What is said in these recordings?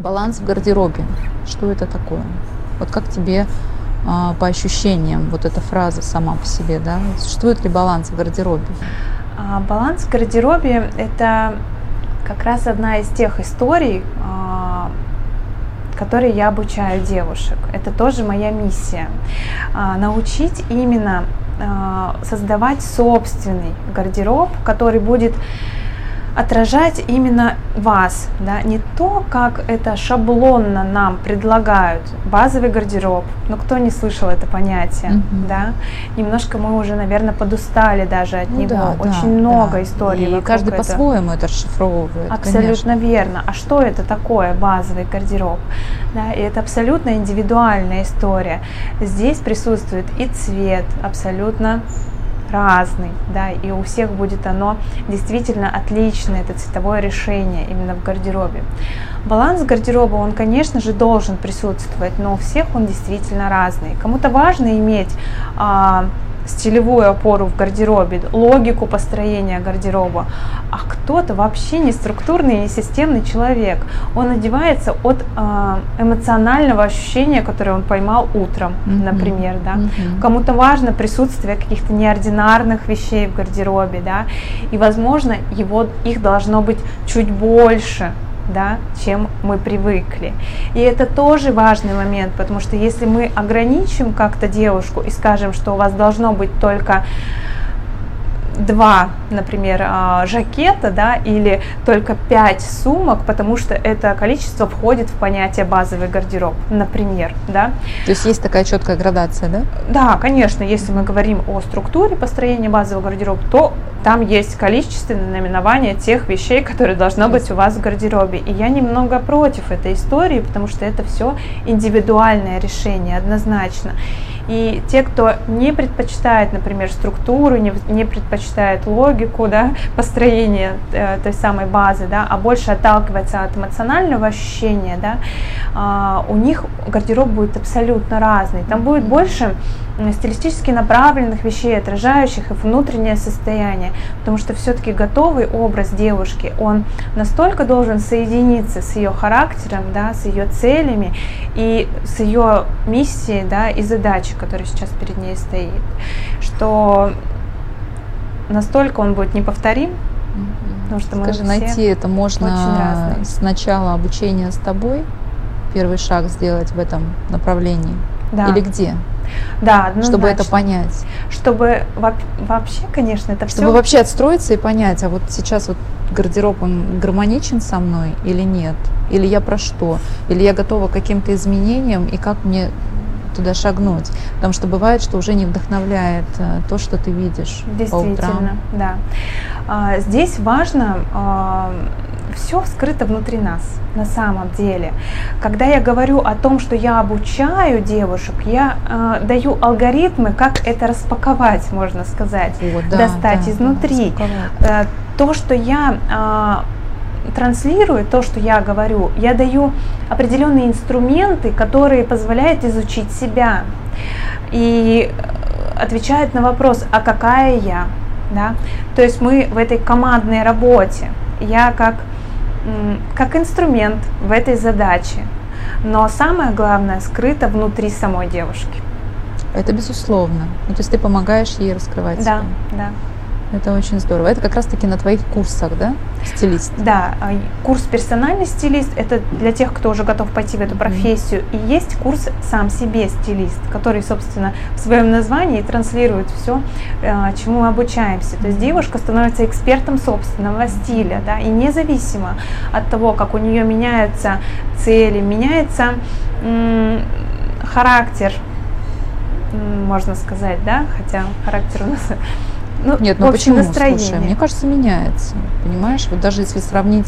Баланс в гардеробе. Что это такое? Вот как тебе а, по ощущениям вот эта фраза сама по себе, да? Существует ли баланс в гардеробе? А, баланс в гардеробе – это как раз одна из тех историй, а, которые я обучаю девушек. Это тоже моя миссия. Научить именно создавать собственный гардероб, который будет отражать именно вас, да, не то, как это шаблонно нам предлагают, базовый гардероб, ну кто не слышал это понятие, mm-hmm. да, немножко мы уже, наверное, подустали даже от ну, него, да, очень да, много да. историй. И каждый по-своему это расшифровывает. Абсолютно конечно. верно. А что это такое базовый гардероб? Да, и это абсолютно индивидуальная история. Здесь присутствует и цвет, абсолютно разный, да, и у всех будет оно действительно отличное, это цветовое решение именно в гардеробе. Баланс гардероба, он, конечно же, должен присутствовать, но у всех он действительно разный. Кому-то важно иметь а, стилевую опору в гардеробе, логику построения гардероба, а кто-то вообще не структурный, не системный человек. Он одевается от э, эмоционального ощущения, которое он поймал утром, mm-hmm. например, да. Mm-hmm. Кому-то важно присутствие каких-то неординарных вещей в гардеробе, да, и, возможно, его их должно быть чуть больше, да, чем мы привыкли. И это тоже важный момент, потому что если мы ограничим как-то девушку и скажем, что у вас должно быть только два, например, а, жакета, да, или только пять сумок, потому что это количество входит в понятие базовый гардероб, например, да. То есть есть такая четкая градация, да? Да, конечно, если мы говорим о структуре построения базового гардероба, то там есть количественное наименование тех вещей, которые должно быть у вас в гардеробе. И я немного против этой истории, потому что это все индивидуальное решение, однозначно. И те, кто не предпочитает, например, структуру, не, не предпочитает логику да, построения э, той самой базы, да, а больше отталкивается от эмоционального ощущения, да, э, у них гардероб будет абсолютно разный. Там будет больше стилистически направленных вещей, отражающих и внутреннее состояние, потому что все-таки готовый образ девушки, он настолько должен соединиться с ее характером, да, с ее целями и с ее миссией да, и задачей, которая сейчас перед ней стоит, что настолько он будет неповторим, потому что Скажи, мы найти это можно с начала обучения с тобой, первый шаг сделать в этом направлении, да. или где? Да, однозначно. Чтобы это понять. Чтобы вообще, конечно, это Чтобы все... вообще отстроиться и понять, а вот сейчас вот гардероб, он гармоничен со мной или нет? Или я про что? Или я готова к каким-то изменениям, и как мне туда шагнуть. Потому что бывает, что уже не вдохновляет э, то, что ты видишь Действительно, по утрам. да. А, здесь важно а, все скрыто внутри нас на самом деле. Когда я говорю о том, что я обучаю девушек, я э, даю алгоритмы, как это распаковать, можно сказать, вот, да, достать да, изнутри. Да, э, то, что я э, транслирую, то, что я говорю, я даю определенные инструменты, которые позволяют изучить себя и отвечают на вопрос, а какая я, да? То есть мы в этой командной работе, я как как инструмент в этой задаче. Но самое главное скрыто внутри самой девушки. Это безусловно. Ну, то есть ты помогаешь ей раскрывать да, себя. Да, Это очень здорово. Это как раз-таки на твоих курсах, да, стилист? Да, а, курс персональный стилист – это для тех, кто уже готов пойти в эту профессию. И есть курс сам себе стилист, который, собственно, в своем названии транслирует все, а, чему мы обучаемся. То есть девушка становится экспертом собственного стиля, да, и независимо от того, как у нее меняются цели, меняется характер можно сказать, да, хотя характер у нас ну, Нет, ну почему? Настроение. Слушай, мне кажется, меняется. Понимаешь, вот даже если сравнить,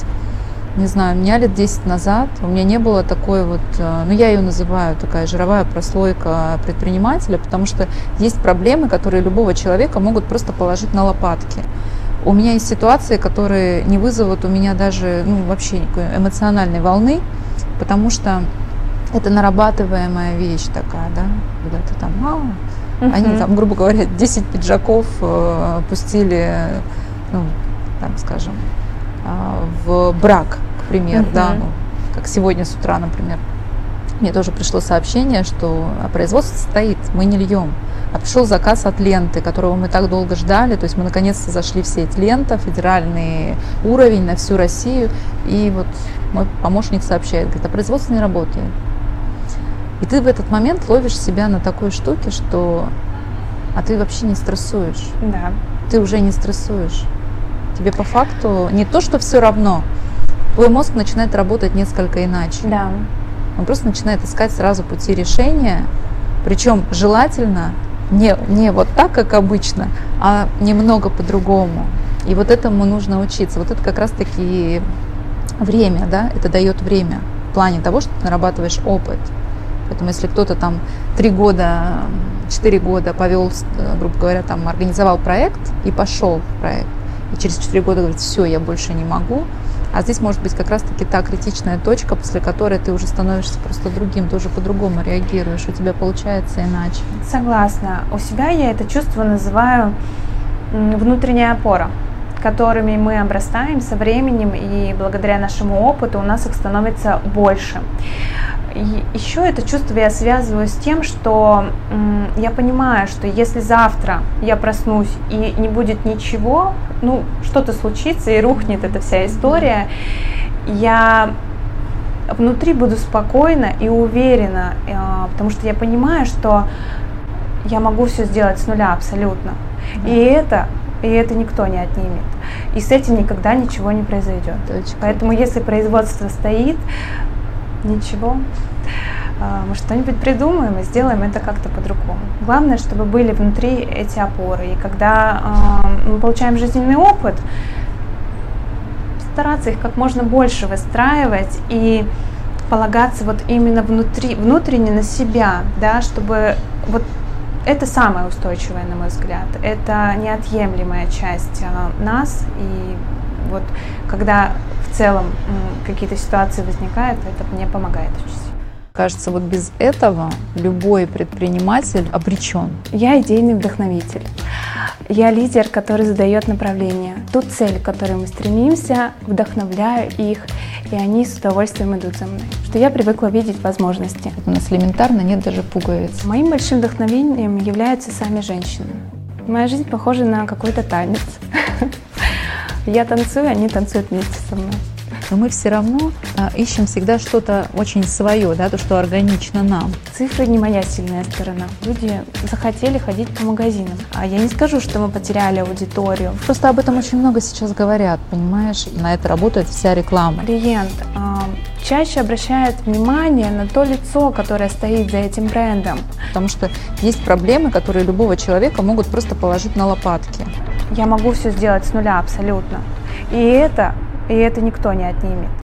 не знаю, меня лет 10 назад, у меня не было такой вот, э, ну я ее называю такая жировая прослойка предпринимателя, потому что есть проблемы, которые любого человека могут просто положить на лопатки. У меня есть ситуации, которые не вызовут у меня даже ну, вообще никакой эмоциональной волны, потому что это нарабатываемая вещь такая, да, когда ты там, а, угу. они там, грубо говоря, 10 пиджаков э, пустили, ну, там, скажем, э, в брак, к примеру, угу. да, ну, как сегодня с утра, например, мне тоже пришло сообщение, что производство стоит, мы не льем. А пришел заказ от ленты, которого мы так долго ждали. То есть мы наконец-то зашли в сеть лента, федеральный уровень на всю Россию. И вот мой помощник сообщает, говорит, а производство не работает. И ты в этот момент ловишь себя на такой штуке, что а ты вообще не стрессуешь. Да. Ты уже не стрессуешь. Тебе по факту не то, что все равно, твой мозг начинает работать несколько иначе. Да. Он просто начинает искать сразу пути решения, причем желательно не, не вот так, как обычно, а немного по-другому. И вот этому нужно учиться. Вот это как раз-таки время, да, это дает время в плане того, что ты нарабатываешь опыт. Поэтому если кто-то там три года, четыре года повел, грубо говоря, там организовал проект и пошел в проект, и через четыре года говорит, все, я больше не могу, а здесь может быть как раз-таки та критичная точка, после которой ты уже становишься просто другим, ты уже по-другому реагируешь, у тебя получается иначе. Согласна. У себя я это чувство называю внутренняя опора которыми мы обрастаем со временем, и благодаря нашему опыту у нас их становится больше. Еще это чувство я связываю с тем, что я понимаю, что если завтра я проснусь и не будет ничего, ну, что-то случится и рухнет эта вся история, я внутри буду спокойна и уверена, а, потому что я понимаю, что я могу все сделать с нуля абсолютно. И это и это никто не отнимет. И с этим никогда ничего не произойдет. Точка. Поэтому если производство стоит, ничего, а, мы что-нибудь придумаем и сделаем это как-то по-другому. Главное, чтобы были внутри эти опоры. И когда а, мы получаем жизненный опыт, стараться их как можно больше выстраивать и полагаться вот именно внутри, внутренне на себя, да, чтобы вот это самое устойчивое, на мой взгляд. Это неотъемлемая часть а, нас. И вот когда в целом какие-то ситуации возникают, это мне помогает очень Кажется, вот без этого любой предприниматель обречен. Я идейный вдохновитель. Я лидер, который задает направление. Ту цель, к которой мы стремимся, вдохновляю их, и они с удовольствием идут за мной. Что я привыкла видеть возможности. У нас элементарно нет даже пуговиц. Моим большим вдохновением являются сами женщины. Моя жизнь похожа на какой-то танец. Я танцую, они танцуют вместе со мной но мы все равно а, ищем всегда что-то очень свое, да, то, что органично нам. Цифры не моя сильная сторона. Люди захотели ходить по магазинам. А я не скажу, что мы потеряли аудиторию. Просто об этом очень много сейчас говорят, понимаешь? На это работает вся реклама. Клиент а, чаще обращает внимание на то лицо, которое стоит за этим брендом. Потому что есть проблемы, которые любого человека могут просто положить на лопатки. Я могу все сделать с нуля абсолютно. И это и это никто не отнимет.